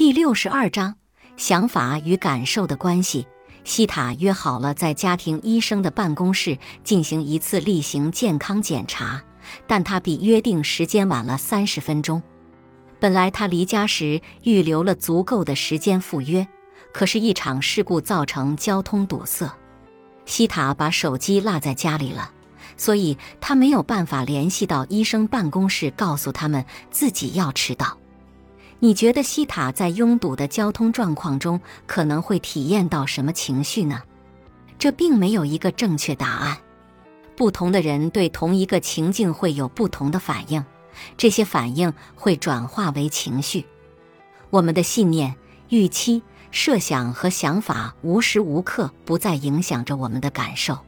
第六十二章：想法与感受的关系。西塔约好了在家庭医生的办公室进行一次例行健康检查，但他比约定时间晚了三十分钟。本来他离家时预留了足够的时间赴约，可是，一场事故造成交通堵塞。西塔把手机落在家里了，所以他没有办法联系到医生办公室，告诉他们自己要迟到。你觉得西塔在拥堵的交通状况中可能会体验到什么情绪呢？这并没有一个正确答案。不同的人对同一个情境会有不同的反应，这些反应会转化为情绪。我们的信念、预期、设想和想法无时无刻不在影响着我们的感受。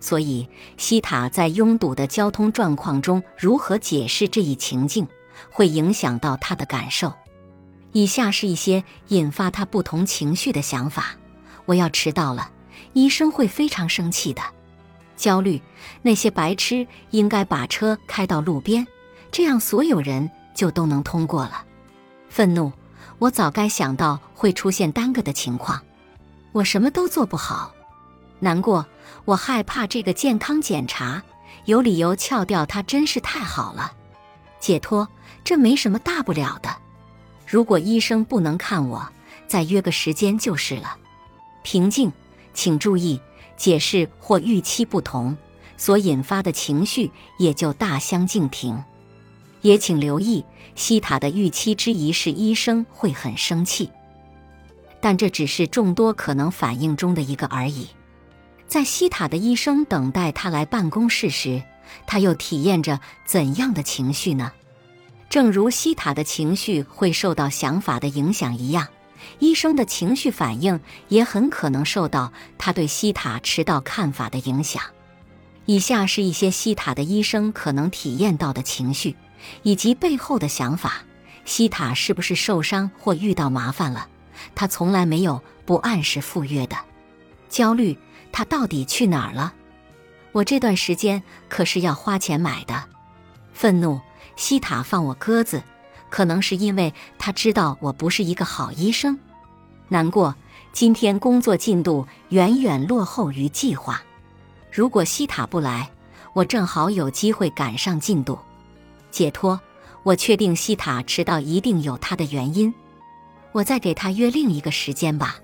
所以，西塔在拥堵的交通状况中如何解释这一情境？会影响到他的感受。以下是一些引发他不同情绪的想法：我要迟到了，医生会非常生气的。焦虑，那些白痴应该把车开到路边，这样所有人就都能通过了。愤怒，我早该想到会出现耽搁的情况，我什么都做不好。难过，我害怕这个健康检查，有理由撬掉它真是太好了。解脱。这没什么大不了的。如果医生不能看我，再约个时间就是了。平静，请注意，解释或预期不同，所引发的情绪也就大相径庭。也请留意，西塔的预期之一是医生会很生气，但这只是众多可能反应中的一个而已。在西塔的医生等待他来办公室时，他又体验着怎样的情绪呢？正如西塔的情绪会受到想法的影响一样，医生的情绪反应也很可能受到他对西塔迟到看法的影响。以下是一些西塔的医生可能体验到的情绪，以及背后的想法：西塔是不是受伤或遇到麻烦了？他从来没有不按时赴约的。焦虑，他到底去哪儿了？我这段时间可是要花钱买的。愤怒。西塔放我鸽子，可能是因为他知道我不是一个好医生。难过，今天工作进度远远落后于计划。如果西塔不来，我正好有机会赶上进度。解脱，我确定西塔迟到一定有他的原因。我再给他约另一个时间吧。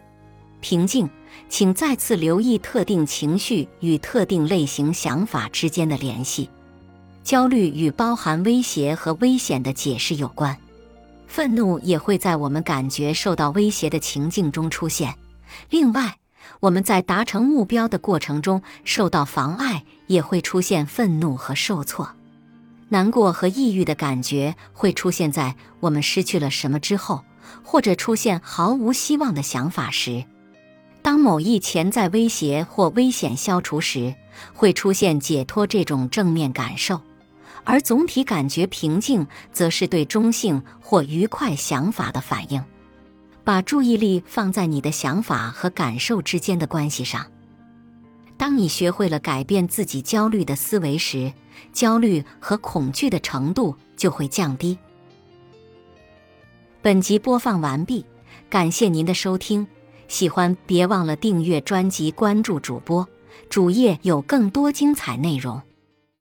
平静，请再次留意特定情绪与特定类型想法之间的联系。焦虑与包含威胁和危险的解释有关，愤怒也会在我们感觉受到威胁的情境中出现。另外，我们在达成目标的过程中受到妨碍，也会出现愤怒和受挫。难过和抑郁的感觉会出现在我们失去了什么之后，或者出现毫无希望的想法时。当某一潜在威胁或危险消除时，会出现解脱这种正面感受。而总体感觉平静，则是对中性或愉快想法的反应。把注意力放在你的想法和感受之间的关系上。当你学会了改变自己焦虑的思维时，焦虑和恐惧的程度就会降低。本集播放完毕，感谢您的收听。喜欢别忘了订阅专辑，关注主播，主页有更多精彩内容。